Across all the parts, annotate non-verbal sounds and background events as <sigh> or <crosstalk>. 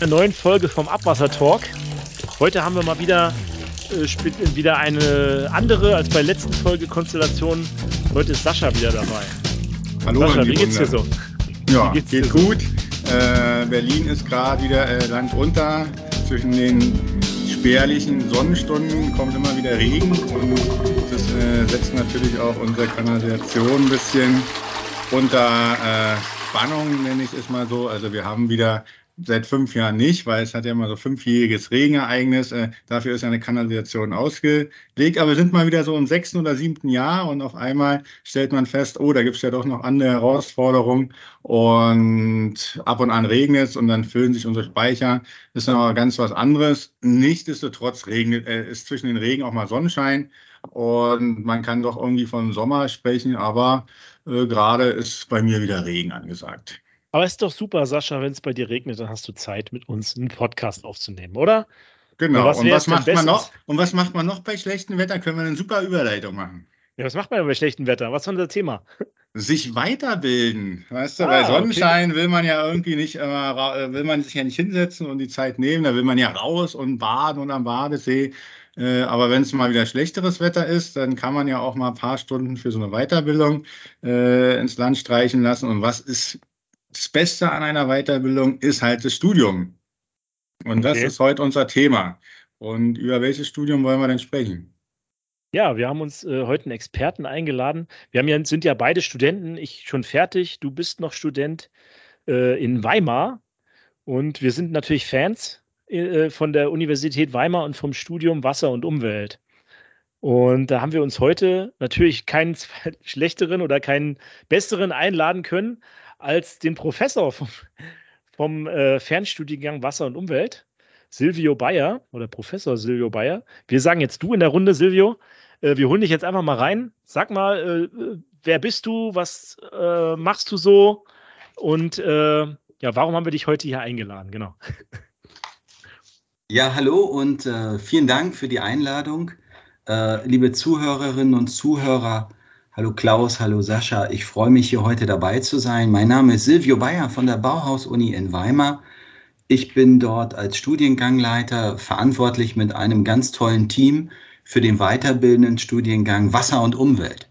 einer neuen Folge vom Abwasser Talk. Heute haben wir mal wieder, äh, wieder eine andere als bei der letzten Folge Konstellation. Heute ist Sascha wieder dabei. Hallo, Sascha, wie geht's dir so? Ja, geht gut. So? Äh, Berlin ist gerade wieder äh, Land unter. Zwischen den spärlichen Sonnenstunden kommt immer wieder Regen und das äh, setzt natürlich auch unsere Kanalisation ein bisschen unter äh, Spannung, nenne ich es mal so. Also wir haben wieder seit fünf Jahren nicht, weil es hat ja immer so fünfjähriges Regenereignis. Äh, dafür ist eine Kanalisation ausgelegt. Aber wir sind mal wieder so im sechsten oder siebten Jahr und auf einmal stellt man fest, oh, da gibt es ja doch noch andere Herausforderungen und ab und an regnet es und dann füllen sich unsere Speicher. Das ist noch ganz was anderes. Nichtsdestotrotz regnet, äh, ist zwischen den Regen auch mal Sonnenschein und man kann doch irgendwie von Sommer sprechen, aber äh, gerade ist bei mir wieder Regen angesagt. Aber es ist doch super, Sascha, wenn es bei dir regnet, dann hast du Zeit, mit uns einen Podcast aufzunehmen, oder? Genau. Was und was macht man noch? Und was macht man noch bei schlechtem Wetter? Können wir eine super Überleitung machen. Ja, was macht man bei schlechtem Wetter? Was ist unser Thema? Sich weiterbilden. Weißt du, ah, bei Sonnenschein okay. will man ja irgendwie nicht immer, äh, will man sich ja nicht hinsetzen und die Zeit nehmen. Da will man ja raus und baden und am Badesee. Äh, aber wenn es mal wieder schlechteres Wetter ist, dann kann man ja auch mal ein paar Stunden für so eine Weiterbildung äh, ins Land streichen lassen. Und was ist das Beste an einer Weiterbildung ist halt das Studium. Und das ist heute unser Thema. Und über welches Studium wollen wir denn sprechen? Ja, wir haben uns äh, heute einen Experten eingeladen. Wir ja, sind ja beide Studenten, ich schon fertig, du bist noch Student äh, in Weimar. Und wir sind natürlich Fans äh, von der Universität Weimar und vom Studium Wasser und Umwelt. Und da haben wir uns heute natürlich keinen <laughs> schlechteren oder keinen besseren einladen können, als den Professor vom, vom äh, Fernstudiengang Wasser und Umwelt, Silvio Bayer oder Professor Silvio Bayer. Wir sagen jetzt du in der Runde, Silvio. Äh, wir holen dich jetzt einfach mal rein. Sag mal, äh, wer bist du? Was äh, machst du so? Und äh, ja, warum haben wir dich heute hier eingeladen? Genau. Ja, hallo und äh, vielen Dank für die Einladung. liebe Zuhörerinnen und Zuhörer, Hallo Klaus, hallo Sascha. Ich freue mich hier heute dabei zu sein. Mein Name ist Silvio Bayer von der Bauhaus-Uni in Weimar. Ich bin dort als Studiengangleiter verantwortlich mit einem ganz tollen Team für den weiterbildenden Studiengang Wasser und Umwelt.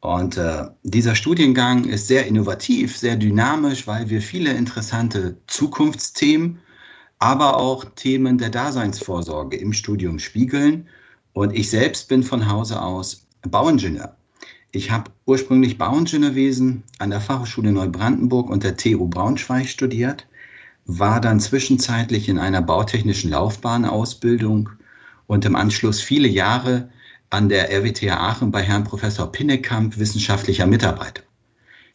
Und äh, dieser Studiengang ist sehr innovativ, sehr dynamisch, weil wir viele interessante Zukunftsthemen, aber auch Themen der Daseinsvorsorge im Studium spiegeln. Und ich selbst bin von Hause aus Bauingenieur. Ich habe ursprünglich Bauingenieurwesen an der Fachhochschule Neubrandenburg und der TU Braunschweig studiert, war dann zwischenzeitlich in einer bautechnischen Laufbahnausbildung und im Anschluss viele Jahre an der RWTH Aachen bei Herrn Professor Pinnekamp wissenschaftlicher Mitarbeiter.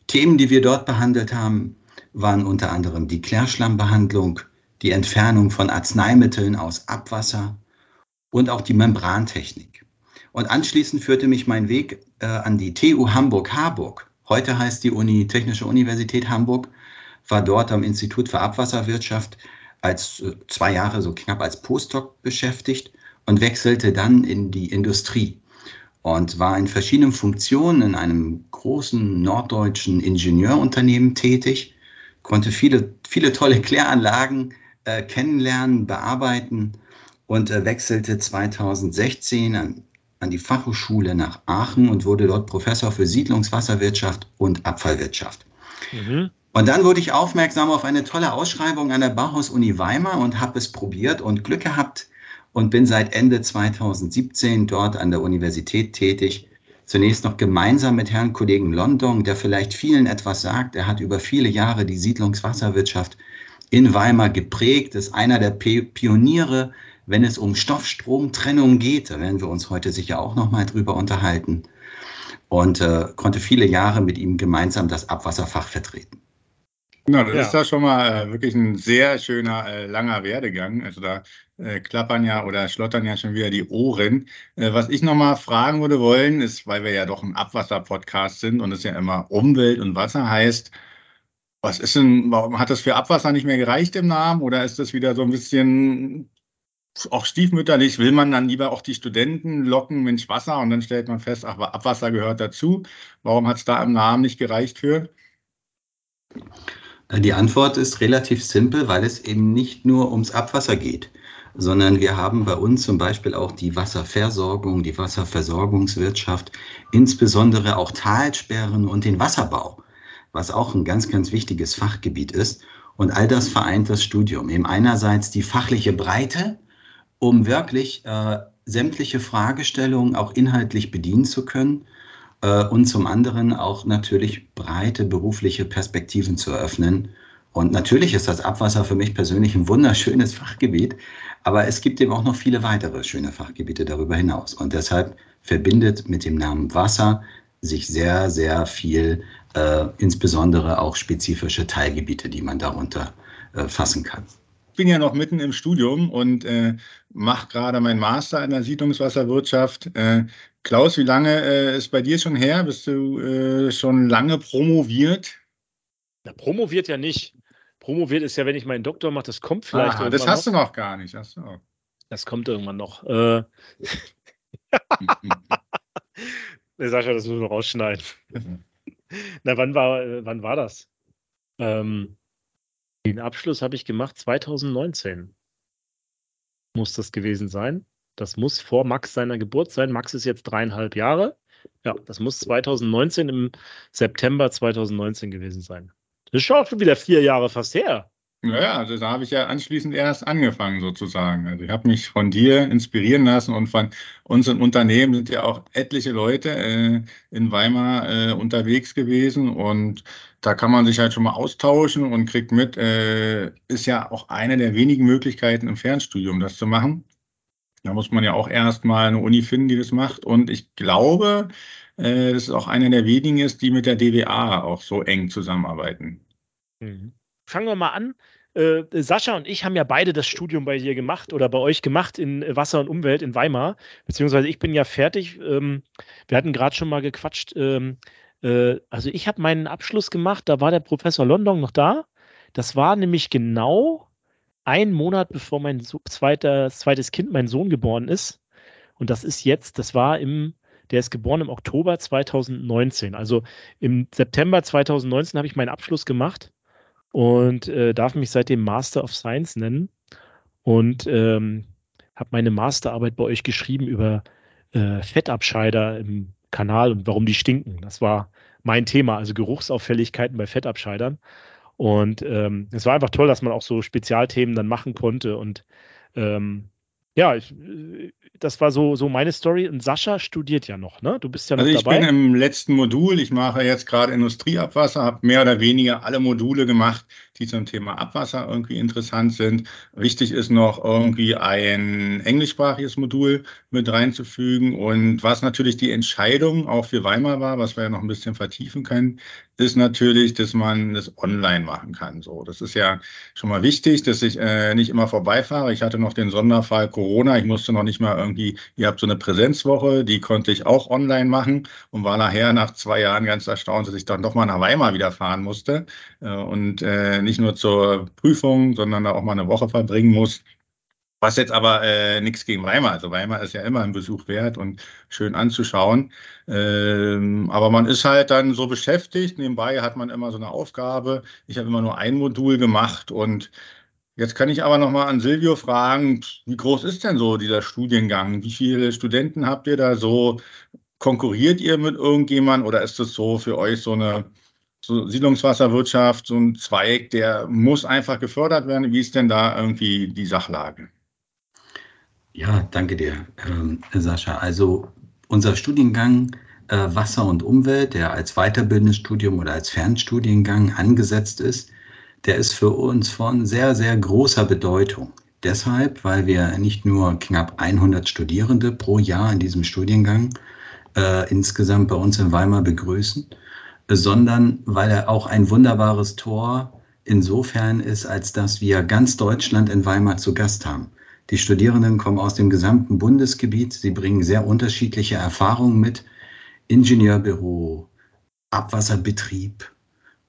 Themen, die wir dort behandelt haben, waren unter anderem die Klärschlammbehandlung, die Entfernung von Arzneimitteln aus Abwasser und auch die Membrantechnik. Und anschließend führte mich mein Weg äh, an die TU Hamburg-Harburg. Heute heißt die Uni Technische Universität Hamburg, war dort am Institut für Abwasserwirtschaft als äh, zwei Jahre so knapp als Postdoc beschäftigt und wechselte dann in die Industrie und war in verschiedenen Funktionen in einem großen norddeutschen Ingenieurunternehmen tätig, konnte viele, viele tolle Kläranlagen äh, kennenlernen, bearbeiten und äh, wechselte 2016 an an die Fachhochschule nach Aachen und wurde dort Professor für Siedlungswasserwirtschaft und Abfallwirtschaft. Mhm. Und dann wurde ich aufmerksam auf eine tolle Ausschreibung an der Bauhaus-Uni Weimar und habe es probiert und Glück gehabt und bin seit Ende 2017 dort an der Universität tätig. Zunächst noch gemeinsam mit Herrn Kollegen London, der vielleicht vielen etwas sagt. Er hat über viele Jahre die Siedlungswasserwirtschaft in Weimar geprägt, ist einer der Pioniere wenn es um Stoffstromtrennung geht, da werden wir uns heute sicher auch noch mal drüber unterhalten, und äh, konnte viele Jahre mit ihm gemeinsam das Abwasserfach vertreten. Genau, das ja. ist ja schon mal äh, wirklich ein sehr schöner, äh, langer Werdegang. Also da äh, klappern ja oder schlottern ja schon wieder die Ohren. Äh, was ich nochmal fragen würde wollen, ist, weil wir ja doch ein Abwasser-Podcast sind und es ja immer Umwelt und Wasser heißt, was ist denn, warum hat das für Abwasser nicht mehr gereicht im Namen oder ist das wieder so ein bisschen auch stiefmütterlich will man dann lieber auch die Studenten locken, Mensch, Wasser, und dann stellt man fest, ach, Abwasser gehört dazu. Warum hat es da im Namen nicht gereicht für? Die Antwort ist relativ simpel, weil es eben nicht nur ums Abwasser geht, sondern wir haben bei uns zum Beispiel auch die Wasserversorgung, die Wasserversorgungswirtschaft, insbesondere auch Talsperren und den Wasserbau, was auch ein ganz, ganz wichtiges Fachgebiet ist. Und all das vereint das Studium. Eben einerseits die fachliche Breite, um wirklich äh, sämtliche Fragestellungen auch inhaltlich bedienen zu können äh, und zum anderen auch natürlich breite berufliche Perspektiven zu eröffnen. Und natürlich ist das Abwasser für mich persönlich ein wunderschönes <laughs> Fachgebiet, aber es gibt eben auch noch viele weitere schöne Fachgebiete darüber hinaus. Und deshalb verbindet mit dem Namen Wasser sich sehr, sehr viel, äh, insbesondere auch spezifische Teilgebiete, die man darunter äh, fassen kann bin ja noch mitten im Studium und äh, mache gerade meinen Master in der Siedlungswasserwirtschaft. Äh, Klaus, wie lange äh, ist bei dir schon her? Bist du äh, schon lange promoviert? Na, promoviert ja nicht. Promoviert ist ja, wenn ich meinen Doktor mache, das kommt vielleicht. Ah, das hast noch. du noch gar nicht. Ach so. Das kommt irgendwann noch. Äh, <laughs> Sascha, das müssen wir rausschneiden. <laughs> Na, wann war, äh, wann war das? Ähm, den Abschluss habe ich gemacht 2019. Muss das gewesen sein. Das muss vor Max seiner Geburt sein. Max ist jetzt dreieinhalb Jahre. Ja, das muss 2019 im September 2019 gewesen sein. Das ist schon wieder vier Jahre fast her. Naja, also da habe ich ja anschließend erst angefangen sozusagen. Also ich habe mich von dir inspirieren lassen und von unseren Unternehmen sind ja auch etliche Leute äh, in Weimar äh, unterwegs gewesen und da kann man sich halt schon mal austauschen und kriegt mit, äh, ist ja auch eine der wenigen Möglichkeiten im Fernstudium das zu machen. Da muss man ja auch erst mal eine Uni finden, die das macht und ich glaube, äh, dass es auch eine der wenigen ist, die mit der DWA auch so eng zusammenarbeiten. Mhm fangen wir mal an. Äh, Sascha und ich haben ja beide das Studium bei dir gemacht oder bei euch gemacht in Wasser und Umwelt in Weimar. Beziehungsweise ich bin ja fertig. Ähm, wir hatten gerade schon mal gequatscht. Ähm, äh, also ich habe meinen Abschluss gemacht, da war der Professor London noch da. Das war nämlich genau ein Monat, bevor mein zweiter, zweites Kind, mein Sohn, geboren ist. Und das ist jetzt, das war im, der ist geboren im Oktober 2019. Also im September 2019 habe ich meinen Abschluss gemacht und äh, darf mich seitdem Master of Science nennen und ähm, habe meine Masterarbeit bei euch geschrieben über äh, Fettabscheider im Kanal und warum die stinken. Das war mein Thema, also Geruchsauffälligkeiten bei Fettabscheidern. Und ähm, es war einfach toll, dass man auch so Spezialthemen dann machen konnte. Und ähm, ja, ich, das war so, so meine Story. Und Sascha studiert ja noch, ne? Du bist ja noch also ich dabei. bin im letzten Modul. Ich mache jetzt gerade Industrieabwasser, habe mehr oder weniger alle Module gemacht, die zum Thema Abwasser irgendwie interessant sind. Wichtig ist noch irgendwie ein englischsprachiges Modul mit reinzufügen. Und was natürlich die Entscheidung auch für Weimar war, was wir ja noch ein bisschen vertiefen können, ist natürlich, dass man das online machen kann. So, das ist ja schon mal wichtig, dass ich äh, nicht immer vorbeifahre. Ich hatte noch den Sonderfall Corona. Ich musste noch nicht mal irgendwie, ihr habt so eine Präsenzwoche, die konnte ich auch online machen und war nachher nach zwei Jahren ganz erstaunt, dass ich dann doch mal nach Weimar wieder fahren musste äh, und äh, nicht nur zur Prüfung, sondern da auch mal eine Woche verbringen muss. Was jetzt aber äh, nichts gegen Weimar. Also Weimar ist ja immer ein Besuch wert und schön anzuschauen. Ähm, aber man ist halt dann so beschäftigt. Nebenbei hat man immer so eine Aufgabe. Ich habe immer nur ein Modul gemacht und Jetzt kann ich aber noch mal an Silvio fragen, wie groß ist denn so dieser Studiengang? Wie viele Studenten habt ihr da so? Konkurriert ihr mit irgendjemandem oder ist das so für euch so eine so Siedlungswasserwirtschaft, so ein Zweig, der muss einfach gefördert werden? Wie ist denn da irgendwie die Sachlage? Ja, danke dir, ähm, Sascha. Also unser Studiengang äh, Wasser und Umwelt, der als weiterbildendes Studium oder als Fernstudiengang angesetzt ist, der ist für uns von sehr, sehr großer Bedeutung. Deshalb, weil wir nicht nur knapp 100 Studierende pro Jahr in diesem Studiengang äh, insgesamt bei uns in Weimar begrüßen, sondern weil er auch ein wunderbares Tor insofern ist, als dass wir ganz Deutschland in Weimar zu Gast haben. Die Studierenden kommen aus dem gesamten Bundesgebiet. Sie bringen sehr unterschiedliche Erfahrungen mit. Ingenieurbüro, Abwasserbetrieb,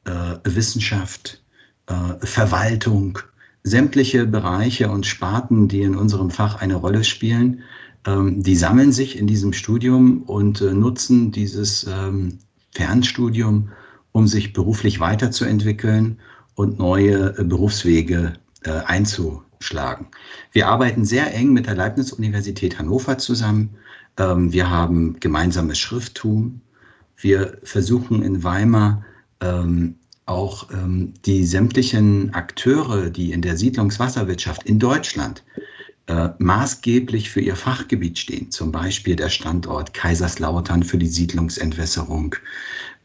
äh, Wissenschaft, äh, Verwaltung, sämtliche Bereiche und Sparten, die in unserem Fach eine Rolle spielen, ähm, die sammeln sich in diesem Studium und äh, nutzen dieses ähm, Fernstudium, um sich beruflich weiterzuentwickeln und neue äh, Berufswege äh, einzuschlagen. Wir arbeiten sehr eng mit der Leibniz-Universität Hannover zusammen. Ähm, wir haben gemeinsames Schrifttum. Wir versuchen in Weimar ähm, auch ähm, die sämtlichen Akteure, die in der Siedlungswasserwirtschaft in Deutschland äh, maßgeblich für ihr Fachgebiet stehen, zum Beispiel der Standort Kaiserslautern für die Siedlungsentwässerung,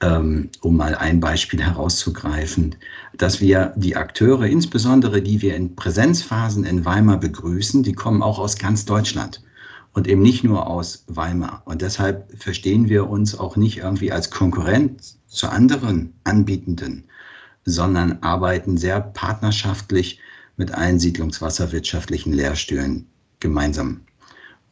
ähm, um mal ein Beispiel herauszugreifen, dass wir die Akteure, insbesondere die wir in Präsenzphasen in Weimar begrüßen, die kommen auch aus ganz Deutschland. Und eben nicht nur aus Weimar. Und deshalb verstehen wir uns auch nicht irgendwie als Konkurrent zu anderen Anbietenden, sondern arbeiten sehr partnerschaftlich mit allen siedlungswasserwirtschaftlichen Lehrstühlen gemeinsam.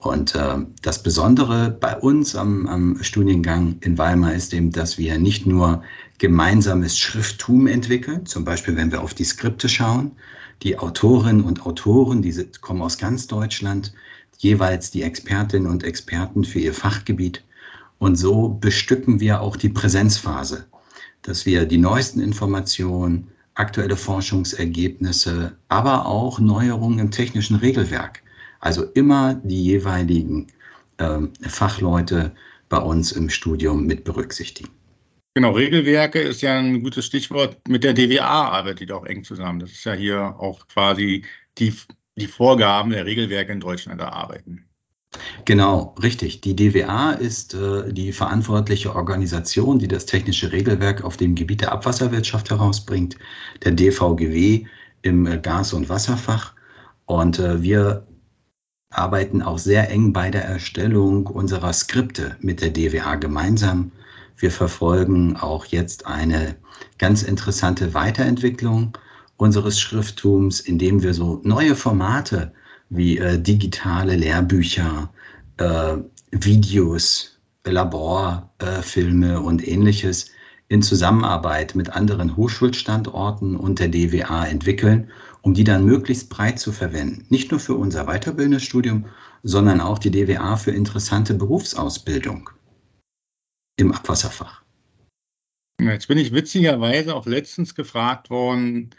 Und äh, das Besondere bei uns am, am Studiengang in Weimar ist eben, dass wir nicht nur gemeinsames Schrifttum entwickeln, zum Beispiel wenn wir auf die Skripte schauen, die Autorinnen und Autoren, die kommen aus ganz Deutschland, jeweils die Expertinnen und Experten für ihr Fachgebiet. Und so bestücken wir auch die Präsenzphase, dass wir die neuesten Informationen, aktuelle Forschungsergebnisse, aber auch Neuerungen im technischen Regelwerk, also immer die jeweiligen äh, Fachleute bei uns im Studium mit berücksichtigen. Genau, Regelwerke ist ja ein gutes Stichwort. Mit der DWA arbeitet ihr auch eng zusammen. Das ist ja hier auch quasi die die Vorgaben der Regelwerke in Deutschland erarbeiten. Genau, richtig. Die DWA ist äh, die verantwortliche Organisation, die das technische Regelwerk auf dem Gebiet der Abwasserwirtschaft herausbringt, der DVGW im äh, Gas- und Wasserfach. Und äh, wir arbeiten auch sehr eng bei der Erstellung unserer Skripte mit der DWA gemeinsam. Wir verfolgen auch jetzt eine ganz interessante Weiterentwicklung unseres Schrifttums, indem wir so neue Formate wie äh, digitale Lehrbücher, äh, Videos, Laborfilme äh, und ähnliches in Zusammenarbeit mit anderen Hochschulstandorten und der DWA entwickeln, um die dann möglichst breit zu verwenden. Nicht nur für unser weiterbildendes Studium, sondern auch die DWA für interessante Berufsausbildung im Abwasserfach. Jetzt bin ich witzigerweise auch letztens gefragt worden,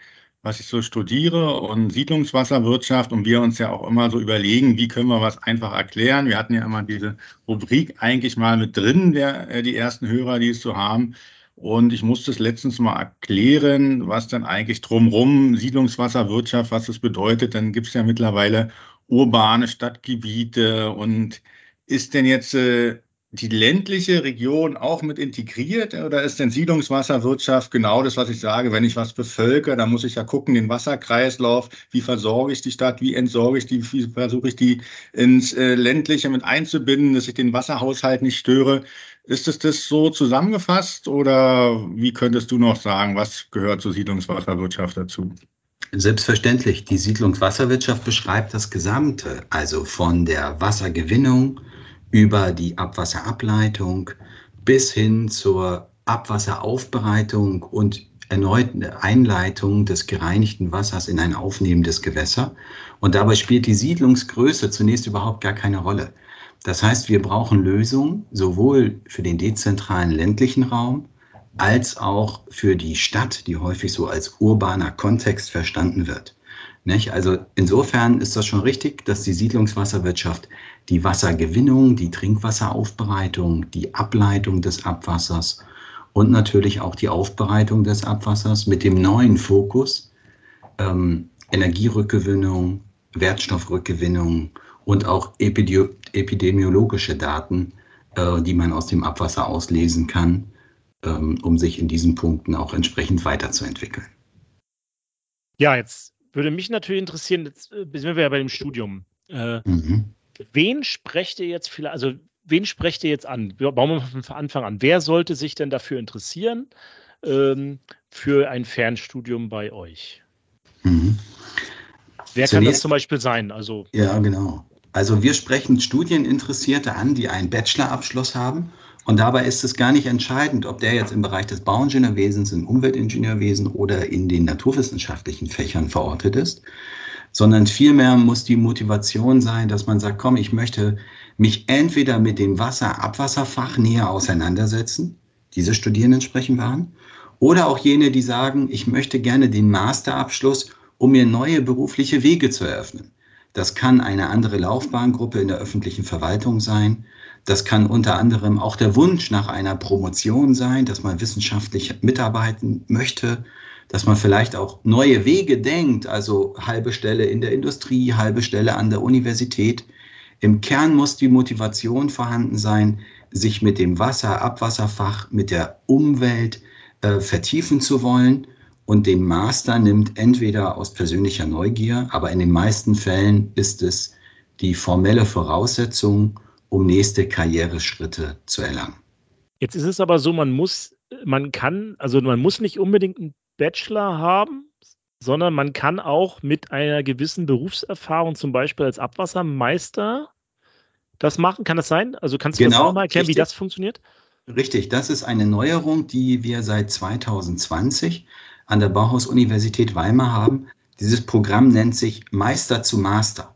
was ich so studiere und Siedlungswasserwirtschaft und wir uns ja auch immer so überlegen, wie können wir was einfach erklären. Wir hatten ja immer diese Rubrik eigentlich mal mit drin, der, äh, die ersten Hörer, die es so haben. Und ich musste es letztens mal erklären, was dann eigentlich drumrum Siedlungswasserwirtschaft, was das bedeutet. Dann gibt es ja mittlerweile urbane Stadtgebiete und ist denn jetzt äh, die ländliche Region auch mit integriert oder ist denn Siedlungswasserwirtschaft genau das, was ich sage? Wenn ich was bevölker, dann muss ich ja gucken, den Wasserkreislauf, wie versorge ich die Stadt, wie entsorge ich die, wie versuche ich die ins äh, ländliche mit einzubinden, dass ich den Wasserhaushalt nicht störe. Ist es das so zusammengefasst oder wie könntest du noch sagen, was gehört zur Siedlungswasserwirtschaft dazu? Selbstverständlich. Die Siedlungswasserwirtschaft beschreibt das Gesamte, also von der Wassergewinnung, über die Abwasserableitung bis hin zur Abwasseraufbereitung und erneuten Einleitung des gereinigten Wassers in ein aufnehmendes Gewässer. Und dabei spielt die Siedlungsgröße zunächst überhaupt gar keine Rolle. Das heißt, wir brauchen Lösungen sowohl für den dezentralen ländlichen Raum als auch für die Stadt, die häufig so als urbaner Kontext verstanden wird. Nicht? Also insofern ist das schon richtig, dass die Siedlungswasserwirtschaft die Wassergewinnung, die Trinkwasseraufbereitung, die Ableitung des Abwassers und natürlich auch die Aufbereitung des Abwassers mit dem neuen Fokus ähm, Energierückgewinnung, Wertstoffrückgewinnung und auch epidemiologische Daten, äh, die man aus dem Abwasser auslesen kann, ähm, um sich in diesen Punkten auch entsprechend weiterzuentwickeln. Ja, jetzt würde mich natürlich interessieren, jetzt äh, sind wir ja bei dem Studium. Äh, mhm. Wen sprecht ihr jetzt vielleicht, also wen sprecht ihr jetzt an? Bauen wir mal von Anfang an. Wer sollte sich denn dafür interessieren, ähm, für ein Fernstudium bei euch? Mhm. Wer Zunächst, kann das zum Beispiel sein? Also, ja, genau. Also wir sprechen Studieninteressierte an, die einen Bachelorabschluss haben und dabei ist es gar nicht entscheidend, ob der jetzt im Bereich des Bauingenieurwesens, im Umweltingenieurwesen oder in den naturwissenschaftlichen Fächern verortet ist, sondern vielmehr muss die Motivation sein, dass man sagt, komm, ich möchte mich entweder mit dem Wasser-Abwasserfach näher auseinandersetzen, diese Studierenden sprechen wir an, Oder auch jene, die sagen, ich möchte gerne den Masterabschluss, um mir neue berufliche Wege zu eröffnen. Das kann eine andere Laufbahngruppe in der öffentlichen Verwaltung sein. Das kann unter anderem auch der Wunsch nach einer Promotion sein, dass man wissenschaftlich mitarbeiten möchte, dass man vielleicht auch neue Wege denkt, also halbe Stelle in der Industrie, halbe Stelle an der Universität. Im Kern muss die Motivation vorhanden sein, sich mit dem Wasser, Abwasserfach, mit der Umwelt äh, vertiefen zu wollen. Und den Master nimmt entweder aus persönlicher Neugier, aber in den meisten Fällen ist es die formelle Voraussetzung, um nächste Karriereschritte zu erlangen. Jetzt ist es aber so, man muss, man kann, also man muss nicht unbedingt einen Bachelor haben, sondern man kann auch mit einer gewissen Berufserfahrung, zum Beispiel als Abwassermeister, das machen. Kann das sein? Also kannst du genau, das mal erklären, richtig. wie das funktioniert? Richtig, das ist eine Neuerung, die wir seit 2020 an der Bauhaus-Universität Weimar haben. Dieses Programm nennt sich Meister zu Master.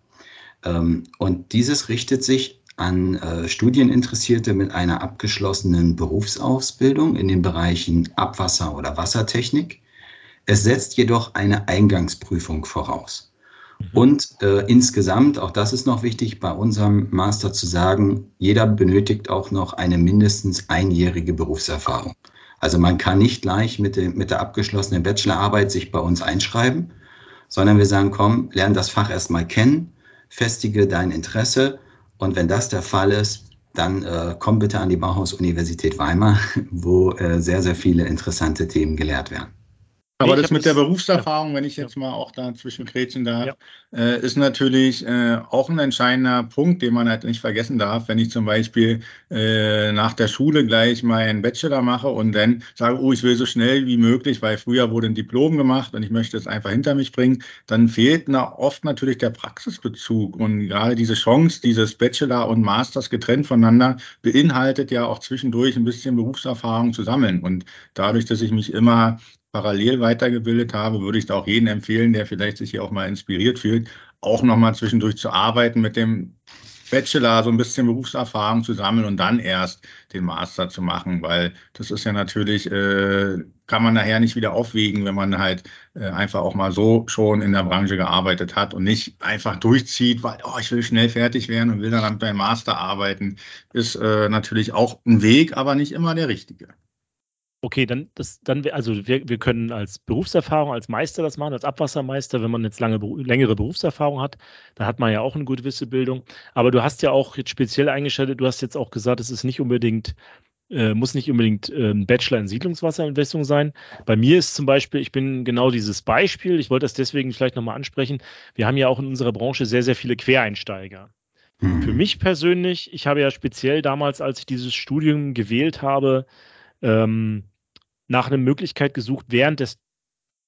Ähm, und dieses richtet sich an äh, Studieninteressierte mit einer abgeschlossenen Berufsausbildung in den Bereichen Abwasser oder Wassertechnik. Es setzt jedoch eine Eingangsprüfung voraus. Und äh, insgesamt, auch das ist noch wichtig, bei unserem Master zu sagen, jeder benötigt auch noch eine mindestens einjährige Berufserfahrung. Also man kann nicht gleich mit, dem, mit der abgeschlossenen Bachelorarbeit sich bei uns einschreiben, sondern wir sagen, komm, lern das Fach erstmal kennen, festige dein Interesse und wenn das der Fall ist, dann äh, komm bitte an die Bauhaus-Universität Weimar, <laughs> wo äh, sehr, sehr viele interessante Themen gelehrt werden. Aber das mit der Berufserfahrung, wenn ich jetzt mal auch da zwischen Gretchen darf, ja. äh, ist natürlich äh, auch ein entscheidender Punkt, den man halt nicht vergessen darf. Wenn ich zum Beispiel äh, nach der Schule gleich meinen Bachelor mache und dann sage, oh, ich will so schnell wie möglich, weil früher wurde ein Diplom gemacht und ich möchte es einfach hinter mich bringen, dann fehlt na, oft natürlich der Praxisbezug. Und gerade diese Chance, dieses Bachelor und Masters getrennt voneinander, beinhaltet ja auch zwischendurch ein bisschen Berufserfahrung zu sammeln. Und dadurch, dass ich mich immer parallel weitergebildet habe, würde ich da auch jedem empfehlen, der vielleicht sich hier auch mal inspiriert fühlt, auch nochmal zwischendurch zu arbeiten mit dem Bachelor, so ein bisschen Berufserfahrung zu sammeln und dann erst den Master zu machen, weil das ist ja natürlich, äh, kann man nachher nicht wieder aufwiegen, wenn man halt äh, einfach auch mal so schon in der Branche gearbeitet hat und nicht einfach durchzieht, weil, oh, ich will schnell fertig werden und will dann beim Master arbeiten, ist äh, natürlich auch ein Weg, aber nicht immer der richtige. Okay, dann, das, dann, also wir, wir können als Berufserfahrung, als Meister das machen, als Abwassermeister, wenn man jetzt lange, längere Berufserfahrung hat, da hat man ja auch eine gewisse Bildung. Aber du hast ja auch jetzt speziell eingeschaltet, du hast jetzt auch gesagt, es ist nicht unbedingt, äh, muss nicht unbedingt äh, ein Bachelor in Siedlungswasserentwässerung sein. Bei mir ist zum Beispiel, ich bin genau dieses Beispiel, ich wollte das deswegen vielleicht nochmal ansprechen. Wir haben ja auch in unserer Branche sehr, sehr viele Quereinsteiger. Mhm. Für mich persönlich, ich habe ja speziell damals, als ich dieses Studium gewählt habe, ähm, nach einer Möglichkeit gesucht, während des,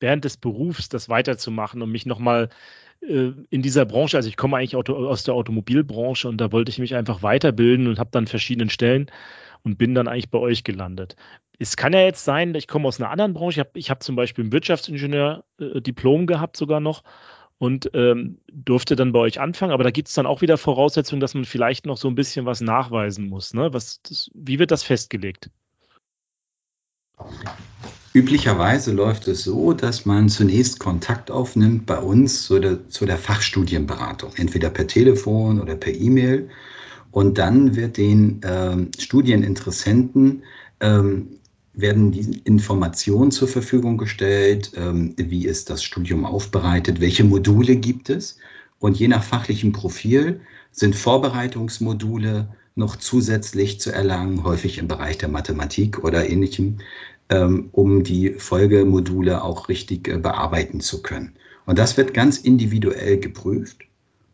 während des Berufs das weiterzumachen und mich nochmal äh, in dieser Branche, also ich komme eigentlich aus der Automobilbranche und da wollte ich mich einfach weiterbilden und habe dann verschiedenen Stellen und bin dann eigentlich bei euch gelandet. Es kann ja jetzt sein, ich komme aus einer anderen Branche. Ich habe hab zum Beispiel ein Wirtschaftsingenieur-Diplom äh, gehabt sogar noch und ähm, durfte dann bei euch anfangen. Aber da gibt es dann auch wieder Voraussetzungen, dass man vielleicht noch so ein bisschen was nachweisen muss. Ne? Was, das, wie wird das festgelegt? Üblicherweise läuft es so, dass man zunächst Kontakt aufnimmt bei uns zu der, zu der Fachstudienberatung, entweder per Telefon oder per E-Mail. Und dann wird den ähm, Studieninteressenten ähm, werden die Informationen zur Verfügung gestellt, ähm, wie ist das Studium aufbereitet, welche Module gibt es. Und je nach fachlichem Profil sind Vorbereitungsmodule noch zusätzlich zu erlangen, häufig im Bereich der Mathematik oder ähnlichem, ähm, um die Folgemodule auch richtig äh, bearbeiten zu können. Und das wird ganz individuell geprüft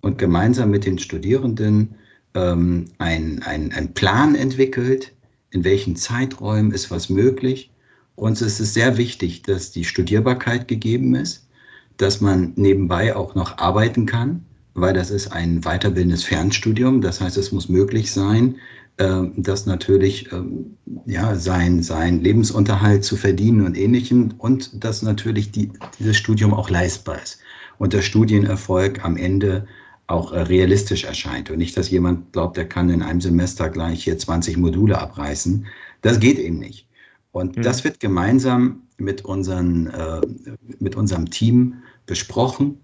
und gemeinsam mit den Studierenden ähm, ein, ein, ein Plan entwickelt, in welchen Zeiträumen ist was möglich. Uns ist es sehr wichtig, dass die Studierbarkeit gegeben ist, dass man nebenbei auch noch arbeiten kann, weil das ist ein weiterbildendes Fernstudium. Das heißt, es muss möglich sein, ähm, dass natürlich ähm, ja, sein, sein Lebensunterhalt zu verdienen und ähnlichem und dass natürlich die, dieses Studium auch leistbar ist und der Studienerfolg am Ende auch äh, realistisch erscheint und nicht, dass jemand glaubt, er kann in einem Semester gleich hier 20 Module abreißen. Das geht eben nicht. Und mhm. das wird gemeinsam mit, unseren, äh, mit unserem Team besprochen,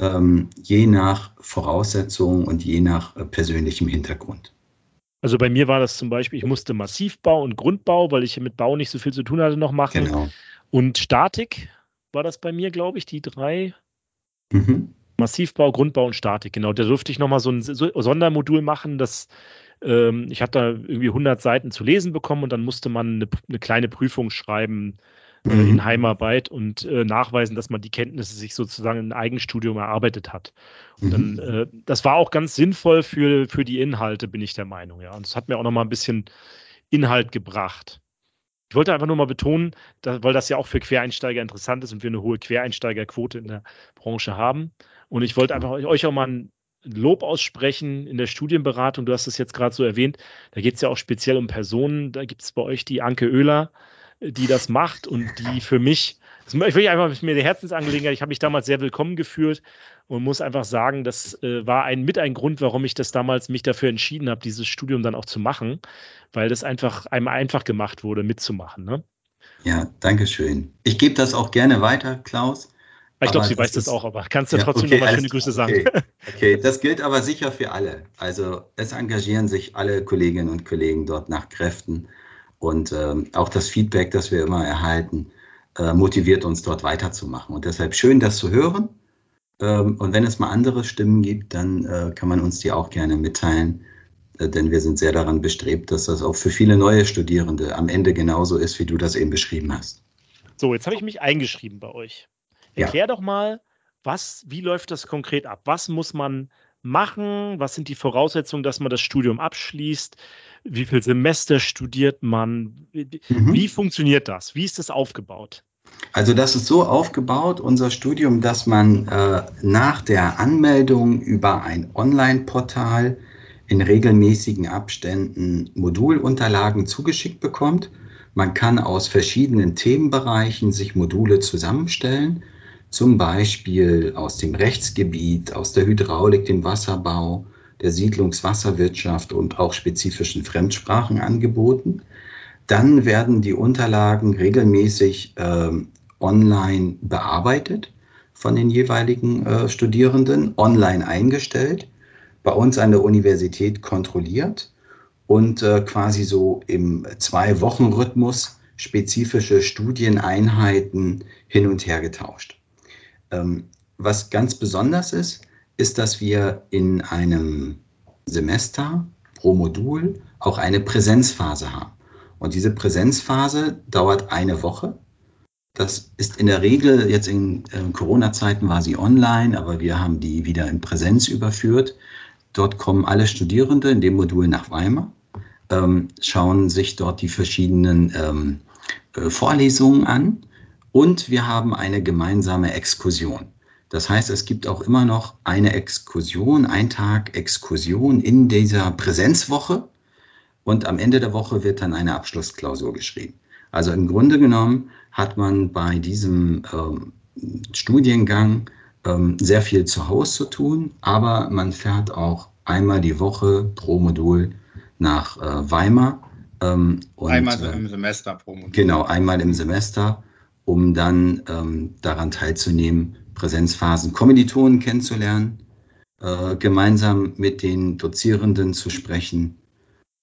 ähm, je nach Voraussetzungen und je nach äh, persönlichem Hintergrund. Also bei mir war das zum Beispiel, ich musste Massivbau und Grundbau, weil ich mit Bau nicht so viel zu tun hatte, noch machen. Genau. Und Statik war das bei mir, glaube ich, die drei. Mhm. Massivbau, Grundbau und Statik, genau. Da durfte ich nochmal so ein Sondermodul machen, das ähm, ich habe da irgendwie 100 Seiten zu lesen bekommen und dann musste man eine, eine kleine Prüfung schreiben mhm. in Heimarbeit und äh, nachweisen, dass man die Kenntnisse sich sozusagen in Eigenstudium erarbeitet hat. Und mhm. dann, äh, das war auch ganz sinnvoll für, für die Inhalte, bin ich der Meinung, ja. Und es hat mir auch nochmal ein bisschen Inhalt gebracht. Ich wollte einfach nur mal betonen, da, weil das ja auch für Quereinsteiger interessant ist und wir eine hohe Quereinsteigerquote in der Branche haben. Und ich wollte einfach euch auch mal ein Lob aussprechen in der Studienberatung. Du hast es jetzt gerade so erwähnt. Da geht es ja auch speziell um Personen. Da gibt es bei euch die Anke Oehler, die das macht und die für mich, das ich will einfach mit mir die Herzensangelegenheit, ich habe mich damals sehr willkommen gefühlt und muss einfach sagen, das äh, war ein, mit ein Grund, warum ich das damals mich dafür entschieden habe, dieses Studium dann auch zu machen, weil das einfach einem einfach gemacht wurde, mitzumachen. Ne? Ja, danke schön. Ich gebe das auch gerne weiter, Klaus. Ich glaube, sie weiß das auch, aber kannst du ja, trotzdem okay, nochmal schöne Grüße sagen. Okay. okay, das gilt aber sicher für alle. Also es engagieren sich alle Kolleginnen und Kollegen dort nach Kräften und ähm, auch das Feedback, das wir immer erhalten, äh, motiviert uns dort weiterzumachen. Und deshalb schön, das zu hören. Ähm, und wenn es mal andere Stimmen gibt, dann äh, kann man uns die auch gerne mitteilen, äh, denn wir sind sehr daran bestrebt, dass das auch für viele neue Studierende am Ende genauso ist, wie du das eben beschrieben hast. So, jetzt habe ich mich eingeschrieben bei euch. Erklär ja. doch mal, was, wie läuft das konkret ab? Was muss man machen? Was sind die Voraussetzungen, dass man das Studium abschließt? Wie viel Semester studiert man? Wie, mhm. wie funktioniert das? Wie ist das aufgebaut? Also das ist so aufgebaut, unser Studium, dass man äh, nach der Anmeldung über ein Online-Portal in regelmäßigen Abständen Modulunterlagen zugeschickt bekommt. Man kann aus verschiedenen Themenbereichen sich Module zusammenstellen zum Beispiel aus dem Rechtsgebiet, aus der Hydraulik, dem Wasserbau, der Siedlungswasserwirtschaft und auch spezifischen Fremdsprachen angeboten. Dann werden die Unterlagen regelmäßig äh, online bearbeitet von den jeweiligen äh, Studierenden, online eingestellt, bei uns an der Universität kontrolliert und äh, quasi so im Zwei-Wochen-Rhythmus spezifische Studieneinheiten hin und her getauscht. Ähm, was ganz besonders ist, ist, dass wir in einem Semester pro Modul auch eine Präsenzphase haben. Und diese Präsenzphase dauert eine Woche. Das ist in der Regel, jetzt in äh, Corona-Zeiten war sie online, aber wir haben die wieder in Präsenz überführt. Dort kommen alle Studierende in dem Modul nach Weimar, ähm, schauen sich dort die verschiedenen ähm, äh, Vorlesungen an und wir haben eine gemeinsame Exkursion. Das heißt, es gibt auch immer noch eine Exkursion, ein Tag Exkursion in dieser Präsenzwoche. Und am Ende der Woche wird dann eine Abschlussklausur geschrieben. Also im Grunde genommen hat man bei diesem ähm, Studiengang ähm, sehr viel zu Hause zu tun, aber man fährt auch einmal die Woche pro Modul nach äh, Weimar. Ähm, und, einmal äh, im Semester pro Modul. Genau, einmal im Semester um dann ähm, daran teilzunehmen, Präsenzphasen Kommilitonen kennenzulernen, äh, gemeinsam mit den Dozierenden zu sprechen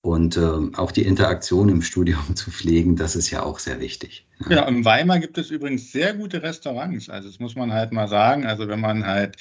und äh, auch die Interaktion im Studium <laughs> zu pflegen, das ist ja auch sehr wichtig. Ja, in Weimar gibt es übrigens sehr gute Restaurants. Also das muss man halt mal sagen. Also wenn man halt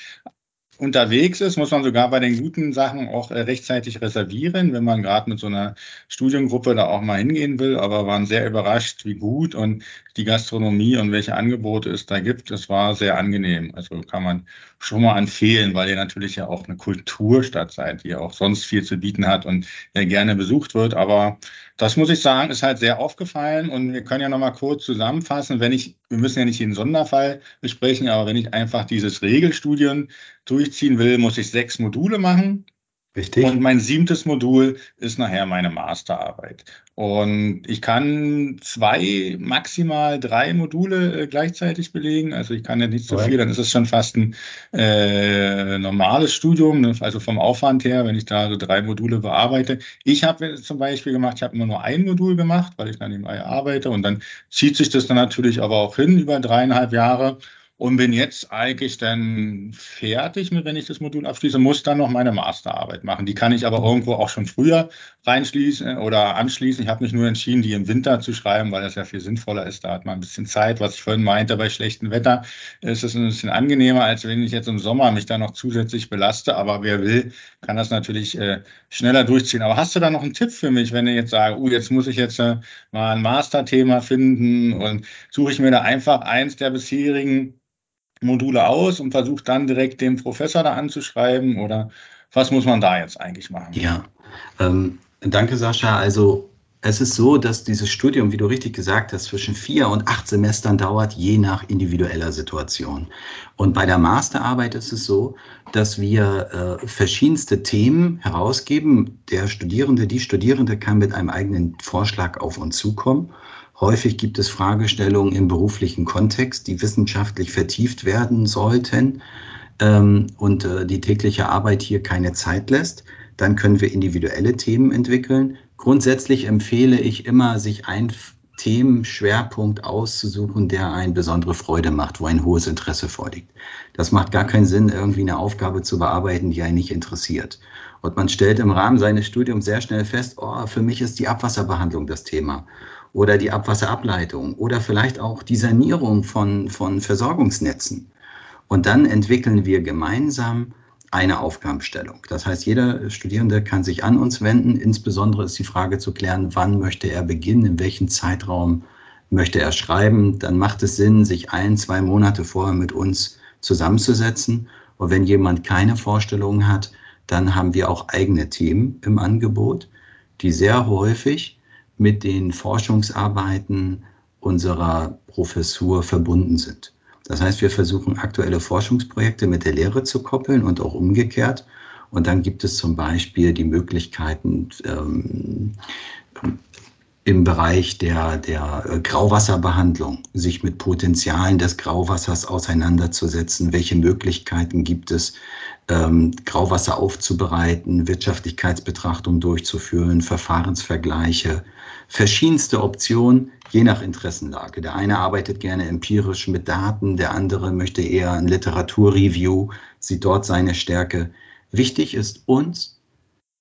unterwegs ist, muss man sogar bei den guten Sachen auch äh, rechtzeitig reservieren, wenn man gerade mit so einer Studiengruppe da auch mal hingehen will. Aber waren sehr überrascht, wie gut und die Gastronomie und welche Angebote es da gibt. Das war sehr angenehm. Also kann man schon mal empfehlen, weil ihr natürlich ja auch eine Kulturstadt seid, die auch sonst viel zu bieten hat und ja gerne besucht wird. Aber das muss ich sagen, ist halt sehr aufgefallen und wir können ja noch mal kurz zusammenfassen, wenn ich, wir müssen ja nicht jeden Sonderfall besprechen, aber wenn ich einfach dieses Regelstudien durchziehen will, muss ich sechs Module machen. Richtig. Und mein siebtes Modul ist nachher meine Masterarbeit. Und ich kann zwei, maximal drei Module äh, gleichzeitig belegen. Also ich kann ja nicht so viel, dann ist es schon fast ein äh, normales Studium, ne? also vom Aufwand her, wenn ich da so drei Module bearbeite. Ich habe zum Beispiel gemacht, ich habe immer nur ein Modul gemacht, weil ich dann im arbeite und dann zieht sich das dann natürlich aber auch hin über dreieinhalb Jahre und bin jetzt eigentlich dann fertig mit, wenn ich das Modul abschließe, muss dann noch meine Masterarbeit machen. Die kann ich aber irgendwo auch schon früher reinschließen oder anschließen. Ich habe mich nur entschieden, die im Winter zu schreiben, weil das ja viel sinnvoller ist. Da hat man ein bisschen Zeit. Was ich vorhin meinte, bei schlechtem Wetter ist es ein bisschen angenehmer, als wenn ich jetzt im Sommer mich da noch zusätzlich belaste. Aber wer will, kann das natürlich äh, schneller durchziehen. Aber hast du da noch einen Tipp für mich, wenn ich jetzt sage, uh, jetzt muss ich jetzt äh, mal ein Masterthema finden und suche ich mir da einfach eins der bisherigen Module aus und versucht dann direkt den Professor da anzuschreiben oder was muss man da jetzt eigentlich machen? Ja, ähm, danke Sascha. Also es ist so, dass dieses Studium, wie du richtig gesagt hast, zwischen vier und acht Semestern dauert, je nach individueller Situation. Und bei der Masterarbeit ist es so, dass wir äh, verschiedenste Themen herausgeben. Der Studierende, die Studierende kann mit einem eigenen Vorschlag auf uns zukommen. Häufig gibt es Fragestellungen im beruflichen Kontext, die wissenschaftlich vertieft werden sollten ähm, und äh, die tägliche Arbeit hier keine Zeit lässt. Dann können wir individuelle Themen entwickeln. Grundsätzlich empfehle ich immer, sich ein Themenschwerpunkt auszusuchen, der eine besondere Freude macht, wo ein hohes Interesse vorliegt. Das macht gar keinen Sinn, irgendwie eine Aufgabe zu bearbeiten, die einen nicht interessiert. Und man stellt im Rahmen seines Studiums sehr schnell fest, oh, für mich ist die Abwasserbehandlung das Thema oder die Abwasserableitung oder vielleicht auch die Sanierung von, von Versorgungsnetzen. Und dann entwickeln wir gemeinsam eine Aufgabenstellung. Das heißt, jeder Studierende kann sich an uns wenden. Insbesondere ist die Frage zu klären, wann möchte er beginnen, in welchem Zeitraum möchte er schreiben. Dann macht es Sinn, sich ein, zwei Monate vorher mit uns zusammenzusetzen. Und wenn jemand keine Vorstellungen hat, dann haben wir auch eigene Themen im Angebot, die sehr häufig mit den Forschungsarbeiten unserer Professur verbunden sind. Das heißt, wir versuchen aktuelle Forschungsprojekte mit der Lehre zu koppeln und auch umgekehrt. Und dann gibt es zum Beispiel die Möglichkeiten, ähm, im Bereich der, der Grauwasserbehandlung sich mit Potenzialen des Grauwassers auseinanderzusetzen. Welche Möglichkeiten gibt es, ähm, Grauwasser aufzubereiten, Wirtschaftlichkeitsbetrachtungen durchzuführen, Verfahrensvergleiche, verschiedenste Optionen, je nach Interessenlage. Der eine arbeitet gerne empirisch mit Daten, der andere möchte eher ein Literaturreview, sieht dort seine Stärke. Wichtig ist uns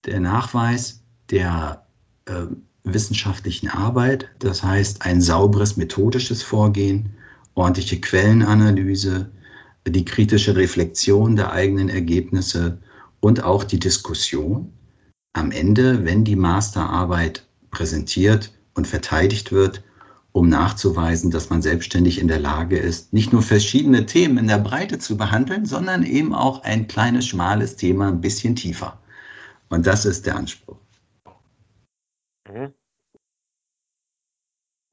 der Nachweis der äh, wissenschaftlichen Arbeit, das heißt ein sauberes methodisches Vorgehen, ordentliche Quellenanalyse, die kritische Reflexion der eigenen Ergebnisse und auch die Diskussion am Ende, wenn die Masterarbeit präsentiert und verteidigt wird, um nachzuweisen, dass man selbstständig in der Lage ist, nicht nur verschiedene Themen in der Breite zu behandeln, sondern eben auch ein kleines, schmales Thema ein bisschen tiefer. Und das ist der Anspruch. Mhm.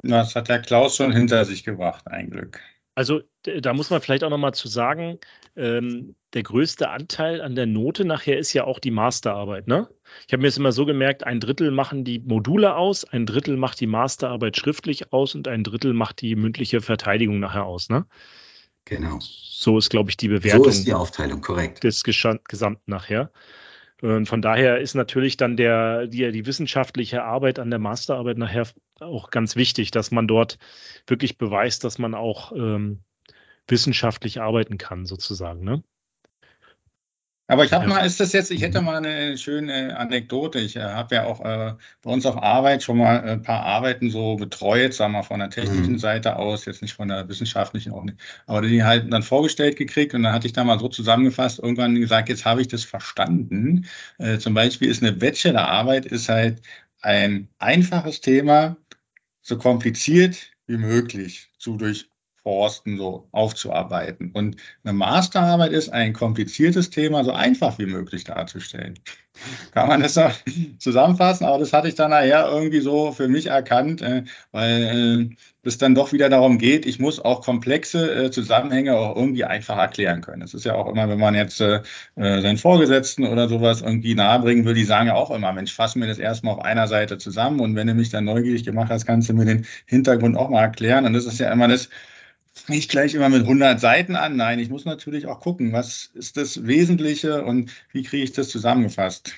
Das hat der Klaus schon hinter sich gebracht, ein Glück. Also da muss man vielleicht auch nochmal zu sagen, ähm, der größte Anteil an der Note nachher ist ja auch die Masterarbeit. Ne? Ich habe mir jetzt immer so gemerkt, ein Drittel machen die Module aus, ein Drittel macht die Masterarbeit schriftlich aus und ein Drittel macht die mündliche Verteidigung nachher aus. Ne? Genau. So ist, glaube ich, die Bewertung. So ist die Aufteilung, korrekt. Des Gesamten nachher. Und von daher ist natürlich dann der, die, die wissenschaftliche Arbeit an der Masterarbeit nachher auch ganz wichtig, dass man dort wirklich beweist, dass man auch ähm, wissenschaftlich arbeiten kann, sozusagen. Ne? Aber ich habe mal, ist das jetzt, ich hätte mal eine schöne Anekdote. Ich äh, habe ja auch äh, bei uns auf Arbeit schon mal ein paar Arbeiten so betreut, sagen wir mal von der technischen mhm. Seite aus, jetzt nicht von der wissenschaftlichen auch nicht, aber die halt dann vorgestellt gekriegt und dann hatte ich da mal so zusammengefasst, irgendwann gesagt, jetzt habe ich das verstanden. Äh, zum Beispiel ist eine Bachelorarbeit ist halt ein einfaches Thema, so kompliziert wie möglich zu durch Forsten so aufzuarbeiten. Und eine Masterarbeit ist ein kompliziertes Thema so einfach wie möglich darzustellen. <laughs> Kann man das so zusammenfassen? Aber das hatte ich dann nachher irgendwie so für mich erkannt, äh, weil äh, es dann doch wieder darum geht, ich muss auch komplexe äh, Zusammenhänge auch irgendwie einfach erklären können. Es ist ja auch immer, wenn man jetzt seinen Vorgesetzten oder sowas irgendwie nahebringen will, die sagen ja auch immer, Mensch, fass mir das erstmal auf einer Seite zusammen und wenn du mich dann neugierig gemacht hast, kannst du mir den Hintergrund auch mal erklären. Und das ist ja immer das, nicht gleich immer mit 100 Seiten an. Nein, ich muss natürlich auch gucken, was ist das Wesentliche und wie kriege ich das zusammengefasst.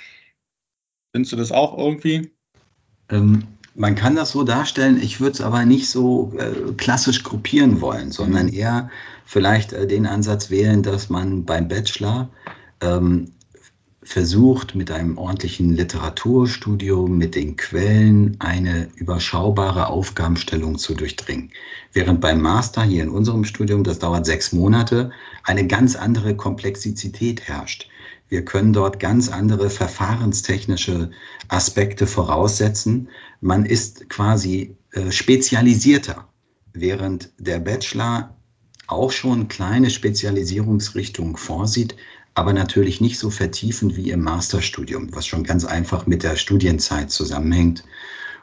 Findest du das auch irgendwie? Ähm, man kann das so darstellen, ich würde es aber nicht so äh, klassisch gruppieren wollen, sondern eher vielleicht äh, den Ansatz wählen, dass man beim Bachelor ähm, versucht, mit einem ordentlichen Literaturstudium, mit den Quellen eine überschaubare Aufgabenstellung zu durchdringen. Während beim Master hier in unserem Studium, das dauert sechs Monate, eine ganz andere Komplexität herrscht. Wir können dort ganz andere verfahrenstechnische Aspekte voraussetzen. Man ist quasi äh, spezialisierter, während der Bachelor auch schon kleine Spezialisierungsrichtungen vorsieht, aber natürlich nicht so vertiefend wie im Masterstudium, was schon ganz einfach mit der Studienzeit zusammenhängt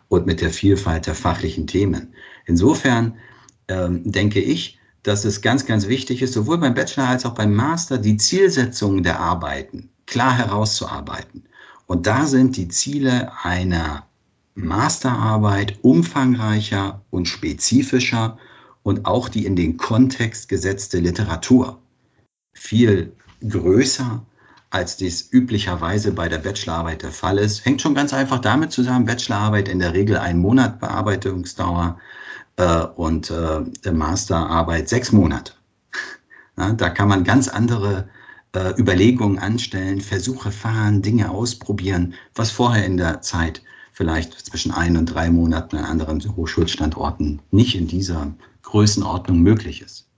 und mit der Vielfalt der fachlichen Themen. Insofern ähm, denke ich, dass es ganz, ganz wichtig ist, sowohl beim Bachelor als auch beim Master die Zielsetzungen der Arbeiten klar herauszuarbeiten. Und da sind die Ziele einer Masterarbeit umfangreicher und spezifischer und auch die in den Kontext gesetzte Literatur viel größer, als dies üblicherweise bei der Bachelorarbeit der Fall ist. Hängt schon ganz einfach damit zusammen, Bachelorarbeit in der Regel ein Monat Bearbeitungsdauer äh, und äh, Masterarbeit sechs Monate. Ja, da kann man ganz andere äh, Überlegungen anstellen, Versuche fahren, Dinge ausprobieren, was vorher in der Zeit vielleicht zwischen ein und drei Monaten an anderen Hochschulstandorten nicht in dieser Größenordnung möglich ist.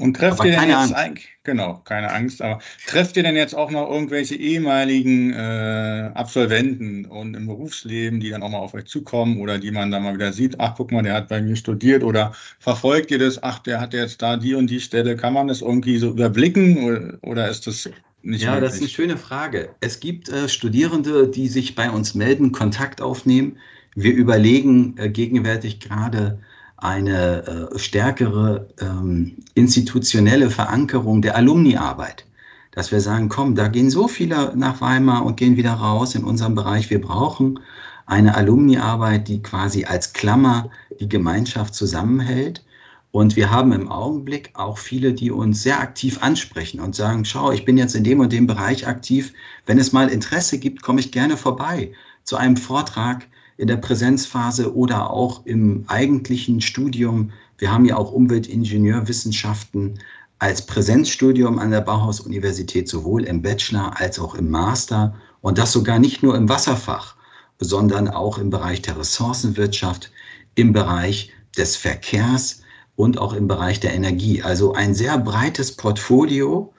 Und trefft ihr denn jetzt eigentlich, genau, keine Angst, aber trefft ihr denn jetzt auch noch irgendwelche ehemaligen äh, Absolventen und im Berufsleben, die dann auch mal auf euch zukommen oder die man dann mal wieder sieht, ach guck mal, der hat bei mir studiert oder verfolgt ihr das, ach, der hat jetzt da die und die Stelle, kann man das irgendwie so überblicken oder, oder ist das nicht Ja, möglich? das ist eine schöne Frage. Es gibt äh, Studierende, die sich bei uns melden, Kontakt aufnehmen. Wir überlegen äh, gegenwärtig gerade, eine äh, stärkere ähm, institutionelle Verankerung der Alumniarbeit. Dass wir sagen, komm, da gehen so viele nach Weimar und gehen wieder raus in unserem Bereich. Wir brauchen eine Alumniarbeit, die quasi als Klammer die Gemeinschaft zusammenhält. Und wir haben im Augenblick auch viele, die uns sehr aktiv ansprechen und sagen, schau, ich bin jetzt in dem und dem Bereich aktiv. Wenn es mal Interesse gibt, komme ich gerne vorbei zu einem Vortrag in der Präsenzphase oder auch im eigentlichen Studium. Wir haben ja auch Umweltingenieurwissenschaften als Präsenzstudium an der Bauhaus-Universität sowohl im Bachelor als auch im Master und das sogar nicht nur im Wasserfach, sondern auch im Bereich der Ressourcenwirtschaft, im Bereich des Verkehrs und auch im Bereich der Energie. Also ein sehr breites Portfolio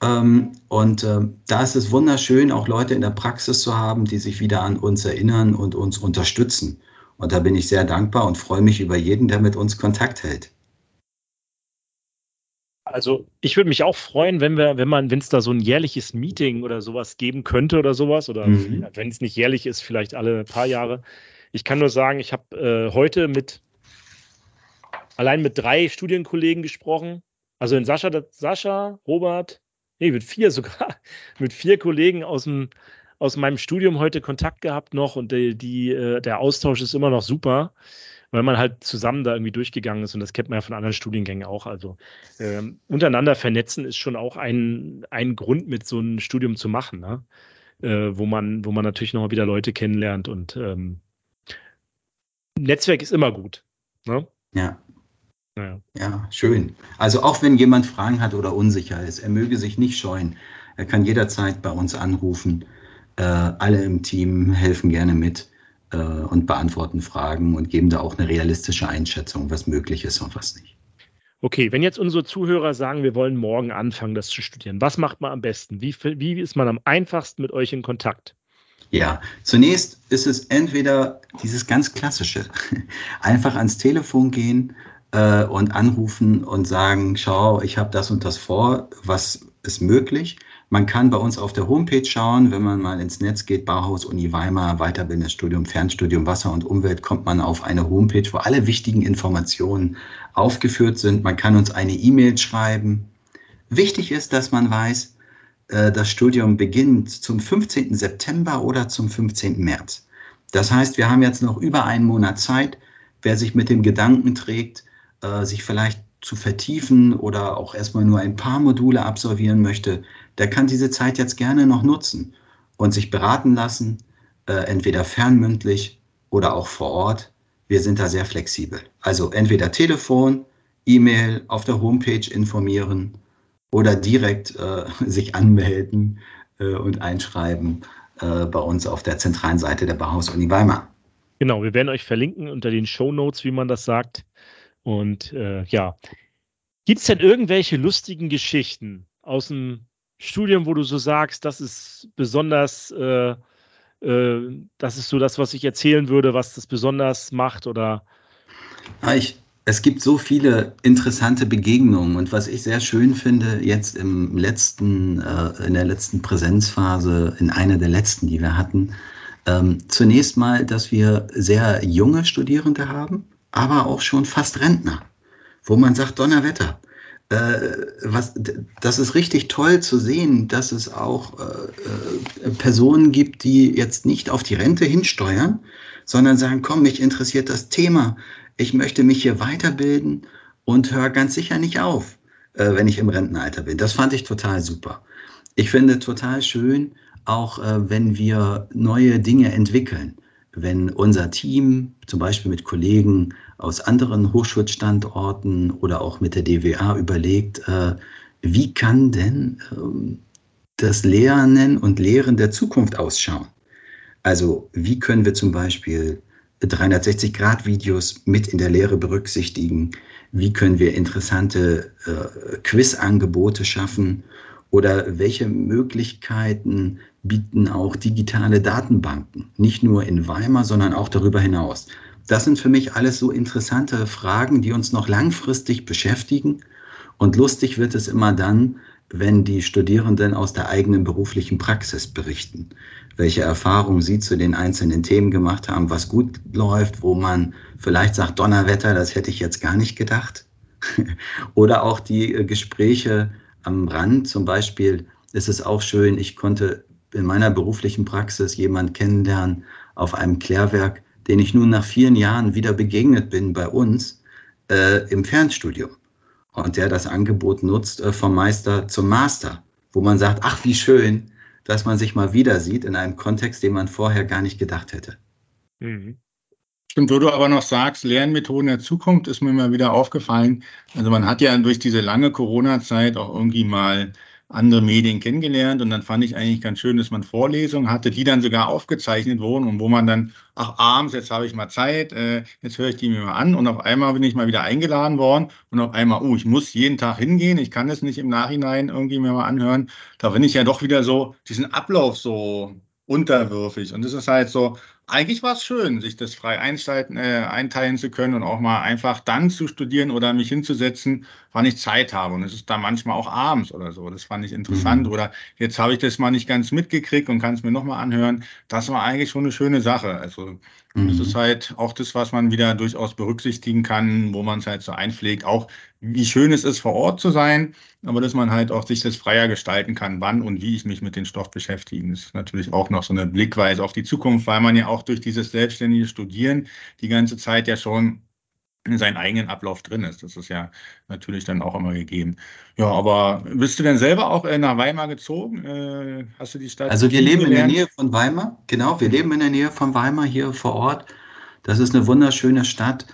und äh, da ist es wunderschön, auch Leute in der Praxis zu haben, die sich wieder an uns erinnern und uns unterstützen. Und da bin ich sehr dankbar und freue mich über jeden, der mit uns Kontakt hält. Also ich würde mich auch freuen, wenn wir, wenn man, wenn es da so ein jährliches Meeting oder sowas geben könnte oder sowas, oder mhm. wenn es nicht jährlich ist, vielleicht alle paar Jahre. Ich kann nur sagen, ich habe äh, heute mit allein mit drei Studienkollegen gesprochen. Also in Sascha, Sascha, Robert, nee, mit vier sogar, <laughs> mit vier Kollegen aus dem aus meinem Studium heute Kontakt gehabt noch und die, die, äh, der Austausch ist immer noch super, weil man halt zusammen da irgendwie durchgegangen ist und das kennt man ja von anderen Studiengängen auch. Also ähm, untereinander vernetzen ist schon auch ein, ein Grund, mit so einem Studium zu machen, ne? äh, wo, man, wo man natürlich nochmal wieder Leute kennenlernt und ähm, Netzwerk ist immer gut. Ne? Ja. Ja. ja, schön. Also auch wenn jemand Fragen hat oder unsicher ist, er möge sich nicht scheuen. Er kann jederzeit bei uns anrufen. Äh, alle im Team helfen gerne mit äh, und beantworten Fragen und geben da auch eine realistische Einschätzung, was möglich ist und was nicht. Okay, wenn jetzt unsere Zuhörer sagen, wir wollen morgen anfangen, das zu studieren, was macht man am besten? Wie, wie ist man am einfachsten mit euch in Kontakt? Ja, zunächst ist es entweder dieses ganz klassische, <laughs> einfach ans Telefon gehen, äh, und anrufen und sagen, schau, ich habe das und das vor, was ist möglich. Man kann bei uns auf der Homepage schauen, wenn man mal ins Netz geht, Bauhaus Uni Weimar, Weiterbildendes Studium, Fernstudium Wasser und Umwelt, kommt man auf eine Homepage, wo alle wichtigen Informationen aufgeführt sind. Man kann uns eine E-Mail schreiben. Wichtig ist, dass man weiß, äh, das Studium beginnt zum 15. September oder zum 15. März. Das heißt, wir haben jetzt noch über einen Monat Zeit. Wer sich mit dem Gedanken trägt, äh, sich vielleicht zu vertiefen oder auch erstmal nur ein paar Module absolvieren möchte, der kann diese Zeit jetzt gerne noch nutzen und sich beraten lassen, äh, entweder fernmündlich oder auch vor Ort. Wir sind da sehr flexibel. Also entweder Telefon, E-Mail, auf der Homepage informieren oder direkt äh, <laughs> sich anmelden äh, und einschreiben äh, bei uns auf der zentralen Seite der Bauhaus Uni Weimar. Genau, wir werden euch verlinken unter den Show Notes, wie man das sagt. Und äh, ja, gibt es denn irgendwelche lustigen Geschichten aus dem Studium, wo du so sagst, das ist besonders, äh, äh, das ist so das, was ich erzählen würde, was das besonders macht oder? Ja, ich, es gibt so viele interessante Begegnungen. Und was ich sehr schön finde, jetzt im letzten, äh, in der letzten Präsenzphase, in einer der letzten, die wir hatten, ähm, zunächst mal, dass wir sehr junge Studierende haben, aber auch schon fast Rentner, wo man sagt, Donnerwetter, äh, was, das ist richtig toll zu sehen, dass es auch äh, äh, Personen gibt, die jetzt nicht auf die Rente hinsteuern, sondern sagen, komm, mich interessiert das Thema, ich möchte mich hier weiterbilden und höre ganz sicher nicht auf, äh, wenn ich im Rentenalter bin. Das fand ich total super. Ich finde total schön, auch äh, wenn wir neue Dinge entwickeln wenn unser Team zum Beispiel mit Kollegen aus anderen Hochschulstandorten oder auch mit der DWA überlegt, äh, wie kann denn ähm, das Lernen und Lehren der Zukunft ausschauen? Also wie können wir zum Beispiel 360-Grad-Videos mit in der Lehre berücksichtigen? Wie können wir interessante äh, Quiz-Angebote schaffen? Oder welche Möglichkeiten bieten auch digitale Datenbanken, nicht nur in Weimar, sondern auch darüber hinaus. Das sind für mich alles so interessante Fragen, die uns noch langfristig beschäftigen. Und lustig wird es immer dann, wenn die Studierenden aus der eigenen beruflichen Praxis berichten, welche Erfahrungen sie zu den einzelnen Themen gemacht haben, was gut läuft, wo man vielleicht sagt, Donnerwetter, das hätte ich jetzt gar nicht gedacht. <laughs> Oder auch die äh, Gespräche am Rand, zum Beispiel ist es auch schön, ich konnte in meiner beruflichen Praxis jemanden kennenlernen auf einem Klärwerk, den ich nun nach vielen Jahren wieder begegnet bin bei uns äh, im Fernstudium. Und der das Angebot nutzt äh, vom Meister zum Master, wo man sagt, ach, wie schön, dass man sich mal wieder sieht in einem Kontext, den man vorher gar nicht gedacht hätte. Mhm. Und wo du aber noch sagst, Lernmethoden der Zukunft, ist mir mal wieder aufgefallen. Also man hat ja durch diese lange Corona-Zeit auch irgendwie mal andere Medien kennengelernt und dann fand ich eigentlich ganz schön, dass man Vorlesungen hatte, die dann sogar aufgezeichnet wurden und wo man dann, ach abends, jetzt habe ich mal Zeit, äh, jetzt höre ich die mir mal an und auf einmal bin ich mal wieder eingeladen worden und auf einmal, oh, ich muss jeden Tag hingehen, ich kann das nicht im Nachhinein irgendwie mir mal anhören. Da bin ich ja doch wieder so diesen Ablauf so unterwürfig und das ist halt so, eigentlich war es schön, sich das frei einschalten, äh, einteilen zu können und auch mal einfach dann zu studieren oder mich hinzusetzen, wann ich Zeit habe. Und es ist dann manchmal auch abends oder so. Das fand ich interessant. Mhm. Oder jetzt habe ich das mal nicht ganz mitgekriegt und kann es mir nochmal anhören. Das war eigentlich schon eine schöne Sache. Also mhm. das ist halt auch das, was man wieder durchaus berücksichtigen kann, wo man es halt so einpflegt. Auch wie schön es ist, vor Ort zu sein, aber dass man halt auch sich das freier gestalten kann, wann und wie ich mich mit dem Stoff beschäftigen. Das ist natürlich auch noch so eine Blickweise auf die Zukunft, weil man ja auch durch dieses selbstständige Studieren die ganze Zeit ja schon in seinen eigenen Ablauf drin ist. Das ist ja natürlich dann auch immer gegeben. Ja, aber bist du denn selber auch äh, nach Weimar gezogen? Äh, hast du die Stadt? Also wir leben gelernt? in der Nähe von Weimar. Genau, wir leben in der Nähe von Weimar hier vor Ort. Das ist eine wunderschöne Stadt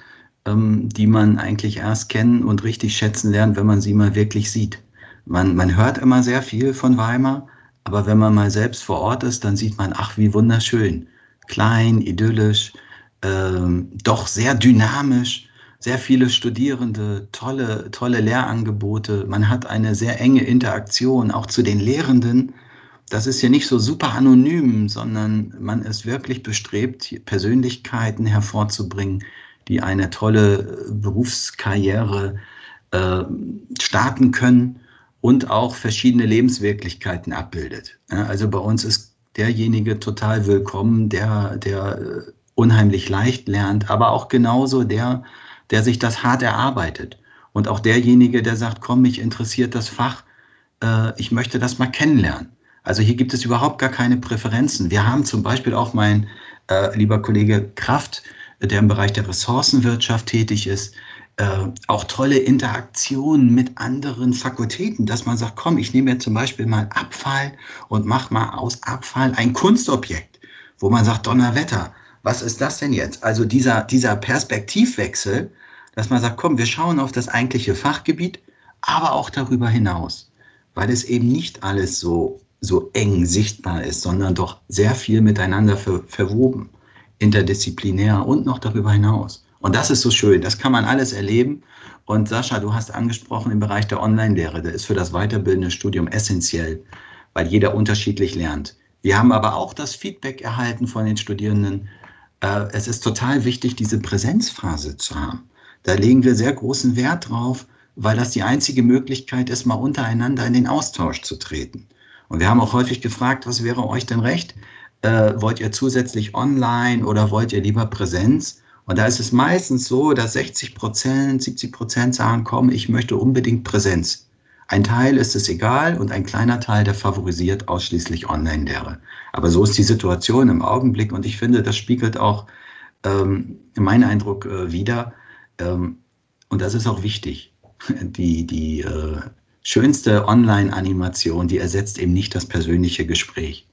ähm, die man eigentlich erst kennen und richtig schätzen lernt, wenn man sie mal wirklich sieht. Man, man hört immer sehr viel von Weimar, aber wenn man mal selbst vor Ort ist, dann sieht man, ach, wie wunderschön. Klein, idyllisch, ähm, doch sehr dynamisch, sehr viele Studierende, tolle, tolle Lehrangebote. Man hat eine sehr enge Interaktion auch zu den Lehrenden. Das ist ja nicht so super anonym, sondern man ist wirklich bestrebt, Persönlichkeiten hervorzubringen, die eine tolle Berufskarriere äh, starten können und auch verschiedene Lebenswirklichkeiten abbildet. Also bei uns ist derjenige total willkommen, der, der äh, unheimlich leicht lernt, aber auch genauso der, der sich das hart erarbeitet. Und auch derjenige, der sagt, komm, mich interessiert das Fach, äh, ich möchte das mal kennenlernen. Also hier gibt es überhaupt gar keine Präferenzen. Wir haben zum Beispiel auch mein äh, lieber Kollege Kraft, der im Bereich der Ressourcenwirtschaft tätig ist, äh, auch tolle Interaktionen mit anderen Fakultäten, dass man sagt, komm, ich nehme jetzt zum Beispiel mal Abfall und mache mal aus Abfall ein Kunstobjekt, wo man sagt, Donnerwetter, was ist das denn jetzt? Also dieser, dieser Perspektivwechsel, dass man sagt, komm, wir schauen auf das eigentliche Fachgebiet, aber auch darüber hinaus, weil es eben nicht alles so, so eng sichtbar ist, sondern doch sehr viel miteinander ver, verwoben, interdisziplinär und noch darüber hinaus. Und das ist so schön, das kann man alles erleben. Und Sascha, du hast angesprochen im Bereich der Online-Lehre, der ist für das weiterbildende Studium essentiell, weil jeder unterschiedlich lernt. Wir haben aber auch das Feedback erhalten von den Studierenden. Äh, es ist total wichtig, diese Präsenzphase zu haben. Da legen wir sehr großen Wert drauf, weil das die einzige Möglichkeit ist, mal untereinander in den Austausch zu treten. Und wir haben auch häufig gefragt, was wäre euch denn recht? Äh, wollt ihr zusätzlich online oder wollt ihr lieber Präsenz? Und da ist es meistens so, dass 60 Prozent, 70 Prozent sagen, komm, ich möchte unbedingt Präsenz. Ein Teil ist es egal und ein kleiner Teil, der favorisiert ausschließlich Online-Lehre. Aber so ist die Situation im Augenblick und ich finde, das spiegelt auch ähm, meinen Eindruck äh, wider. Ähm, und das ist auch wichtig. <laughs> Die, die äh, schönste Online-Animation, die ersetzt eben nicht das persönliche Gespräch.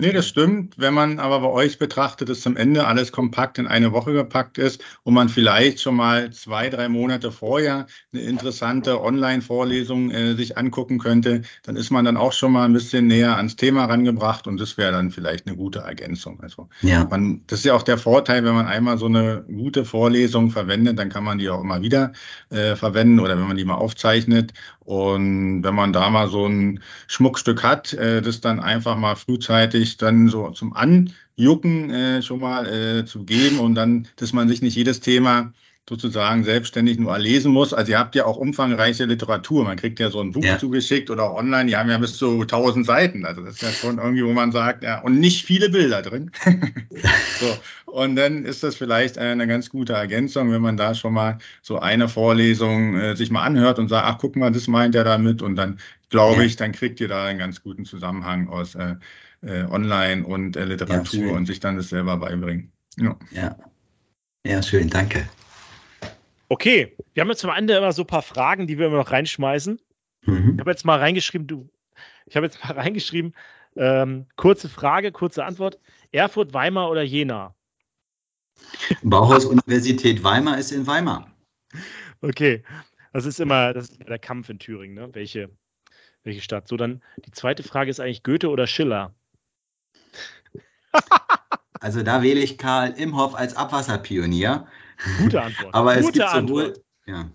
Nee, das stimmt. Wenn man aber bei euch betrachtet, dass zum Ende alles kompakt in eine Woche gepackt ist und man vielleicht schon mal zwei, drei Monate vorher eine interessante Online-Vorlesung äh, sich angucken könnte, dann ist man dann auch schon mal ein bisschen näher ans Thema rangebracht und das wäre dann vielleicht eine gute Ergänzung. Also ja. man, das ist ja auch der Vorteil, wenn man einmal so eine gute Vorlesung verwendet, dann kann man die auch immer wieder äh, verwenden oder wenn man die mal aufzeichnet und wenn man da mal so ein Schmuckstück hat, äh, das dann einfach mal frühzeitig dann so zum Anjucken äh, schon mal äh, zu geben und dann, dass man sich nicht jedes Thema sozusagen selbstständig nur lesen muss. Also ihr habt ja auch umfangreiche Literatur. Man kriegt ja so ein Buch ja. zugeschickt oder auch online. Die haben ja bis zu 1000 Seiten. Also das ist ja schon irgendwie, wo man sagt, ja, und nicht viele Bilder drin. <laughs> so. Und dann ist das vielleicht eine ganz gute Ergänzung, wenn man da schon mal so eine Vorlesung äh, sich mal anhört und sagt, ach, guck mal, das meint er damit. Und dann glaube ja. ich, dann kriegt ihr da einen ganz guten Zusammenhang aus äh, äh, Online und äh, Literatur ja, und sich dann das selber beibringen. Ja. ja. Ja, schön, danke. Okay, wir haben jetzt zum Ende immer so ein paar Fragen, die wir immer noch reinschmeißen. Mhm. Ich habe jetzt mal reingeschrieben, du, ich habe jetzt mal <laughs> reingeschrieben, ähm, kurze Frage, kurze Antwort. Erfurt, Weimar oder Jena? Bauhaus Universität Weimar ist in Weimar. Okay, das ist immer, das ist der Kampf in Thüringen, ne? Welche, welche Stadt? So, dann die zweite Frage ist eigentlich Goethe oder Schiller? Also da wähle ich Karl Imhoff als Abwasserpionier. Gute Antwort. Aber Gute es gibt sowohl, ja.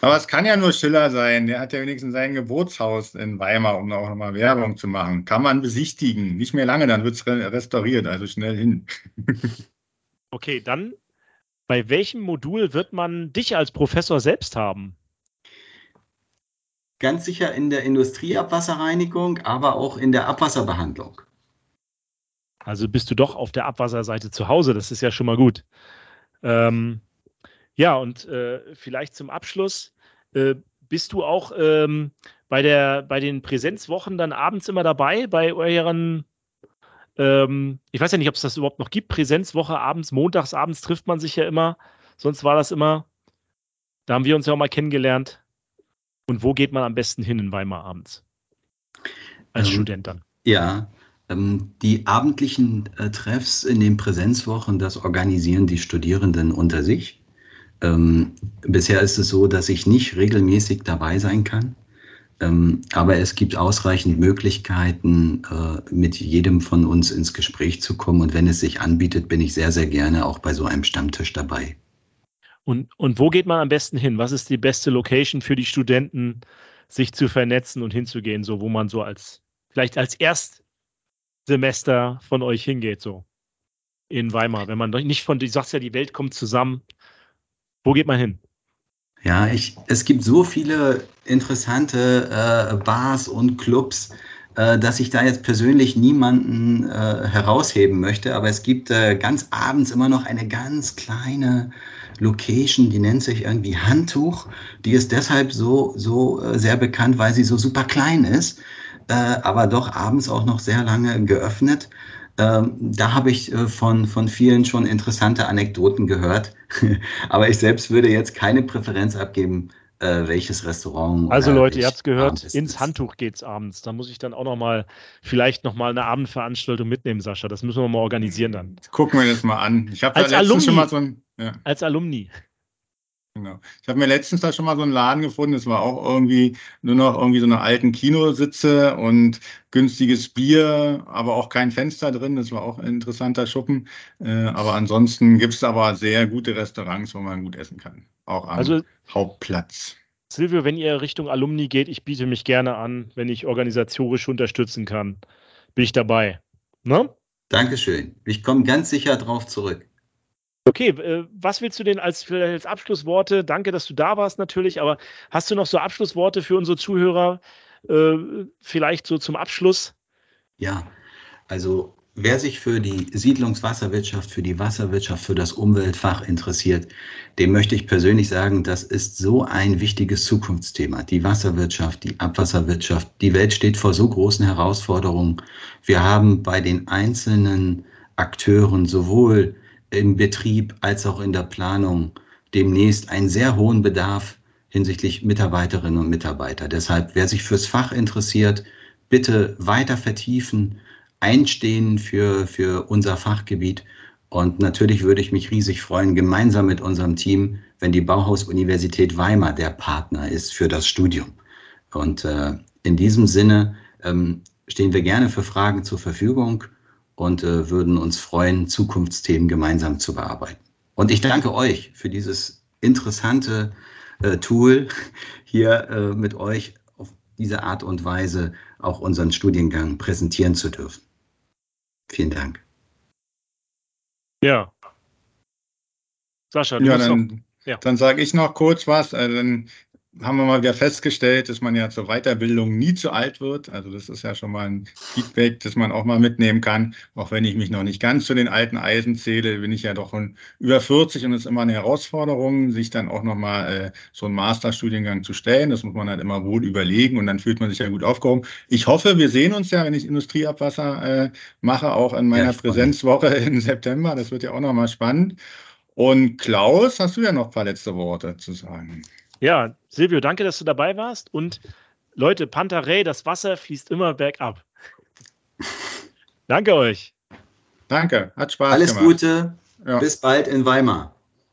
Aber es kann ja nur Schiller sein. Der hat ja wenigstens sein Geburtshaus in Weimar, um auch nochmal Werbung zu machen. Kann man besichtigen. Nicht mehr lange, dann wird es restauriert. Also schnell hin. <laughs> okay, dann bei welchem Modul wird man dich als Professor selbst haben? Ganz sicher in der Industrieabwasserreinigung, aber auch in der Abwasserbehandlung. Also bist du doch auf der Abwasserseite zu Hause. Das ist ja schon mal gut. Ähm, ja, und äh, vielleicht zum Abschluss, äh, bist du auch ähm, bei, der, bei den Präsenzwochen dann abends immer dabei, bei euren, ähm, ich weiß ja nicht, ob es das überhaupt noch gibt, Präsenzwoche abends, montags abends trifft man sich ja immer, sonst war das immer, da haben wir uns ja auch mal kennengelernt. Und wo geht man am besten hin in Weimar abends? Als ähm, Student dann. Ja, ähm, die abendlichen äh, Treffs in den Präsenzwochen, das organisieren die Studierenden unter sich. Ähm, bisher ist es so, dass ich nicht regelmäßig dabei sein kann. Ähm, aber es gibt ausreichend Möglichkeiten, äh, mit jedem von uns ins Gespräch zu kommen. Und wenn es sich anbietet, bin ich sehr, sehr gerne auch bei so einem Stammtisch dabei. Und, und wo geht man am besten hin? Was ist die beste Location für die Studenten, sich zu vernetzen und hinzugehen, so wo man so als, vielleicht als Erstsemester von euch hingeht, so? in Weimar, wenn man nicht von, du sagst ja, die Welt kommt zusammen. Wo geht man hin? Ja, ich, es gibt so viele interessante äh, Bars und Clubs, äh, dass ich da jetzt persönlich niemanden äh, herausheben möchte. Aber es gibt äh, ganz abends immer noch eine ganz kleine Location, die nennt sich irgendwie Handtuch. Die ist deshalb so, so äh, sehr bekannt, weil sie so super klein ist, äh, aber doch abends auch noch sehr lange geöffnet. Ähm, da habe ich äh, von, von vielen schon interessante Anekdoten gehört. <laughs> Aber ich selbst würde jetzt keine Präferenz abgeben, äh, welches Restaurant. Also Leute, ihr habt es gehört, ins. Handtuch geht's abends. Da muss ich dann auch noch mal, vielleicht noch mal eine Abendveranstaltung mitnehmen, Sascha. Das müssen wir mal organisieren dann. Gucken wir das mal an. Ich habe da letztens Alumni. schon mal so ein... Ja. Als Alumni. Genau. Ich habe mir letztens da schon mal so einen Laden gefunden, das war auch irgendwie nur noch irgendwie so eine alten Kinositze und günstiges Bier, aber auch kein Fenster drin. Das war auch ein interessanter Schuppen. Äh, aber ansonsten gibt es aber sehr gute Restaurants, wo man gut essen kann. Auch am also, Hauptplatz. Silvio, wenn ihr Richtung Alumni geht, ich biete mich gerne an, wenn ich organisatorisch unterstützen kann, bin ich dabei. Ne? Dankeschön. Ich komme ganz sicher drauf zurück. Okay, äh, was willst du denn als, als Abschlussworte? Danke, dass du da warst natürlich, aber hast du noch so Abschlussworte für unsere Zuhörer? Äh, vielleicht so zum Abschluss? Ja, also wer sich für die Siedlungswasserwirtschaft, für die Wasserwirtschaft, für das Umweltfach interessiert, dem möchte ich persönlich sagen, das ist so ein wichtiges Zukunftsthema. Die Wasserwirtschaft, die Abwasserwirtschaft, die Welt steht vor so großen Herausforderungen. Wir haben bei den einzelnen Akteuren sowohl im Betrieb als auch in der Planung demnächst einen sehr hohen Bedarf hinsichtlich Mitarbeiterinnen und Mitarbeiter. Deshalb, wer sich fürs Fach interessiert, bitte weiter vertiefen, einstehen für, für unser Fachgebiet. Und natürlich würde ich mich riesig freuen, gemeinsam mit unserem Team, wenn die Bauhaus-Universität Weimar der Partner ist für das Studium. Und äh, in diesem Sinne ähm, stehen wir gerne für Fragen zur Verfügung und äh, würden uns freuen, Zukunftsthemen gemeinsam zu bearbeiten. Und ich danke euch für dieses interessante äh, Tool, hier äh, mit euch auf diese Art und Weise auch unseren Studiengang präsentieren zu dürfen. Vielen Dank. Ja. Sascha, du ja, dann, ja. dann sage ich noch kurz was. Also dann haben wir mal wieder festgestellt, dass man ja zur Weiterbildung nie zu alt wird. Also das ist ja schon mal ein Feedback, das man auch mal mitnehmen kann. Auch wenn ich mich noch nicht ganz zu den alten Eisen zähle, bin ich ja doch schon über 40 und es ist immer eine Herausforderung, sich dann auch nochmal äh, so einen Masterstudiengang zu stellen. Das muss man halt immer wohl überlegen und dann fühlt man sich ja gut aufgehoben. Ich hoffe, wir sehen uns ja, wenn ich Industrieabwasser äh, mache, auch in meiner ja, Präsenzwoche im September. Das wird ja auch nochmal spannend. Und Klaus, hast du ja noch ein paar letzte Worte zu sagen? Ja, Silvio, danke, dass du dabei warst. Und Leute, Pantarei, das Wasser fließt immer bergab. <laughs> danke euch. Danke, hat Spaß Alles gemacht. Alles Gute. Ja. Bis bald in Weimar.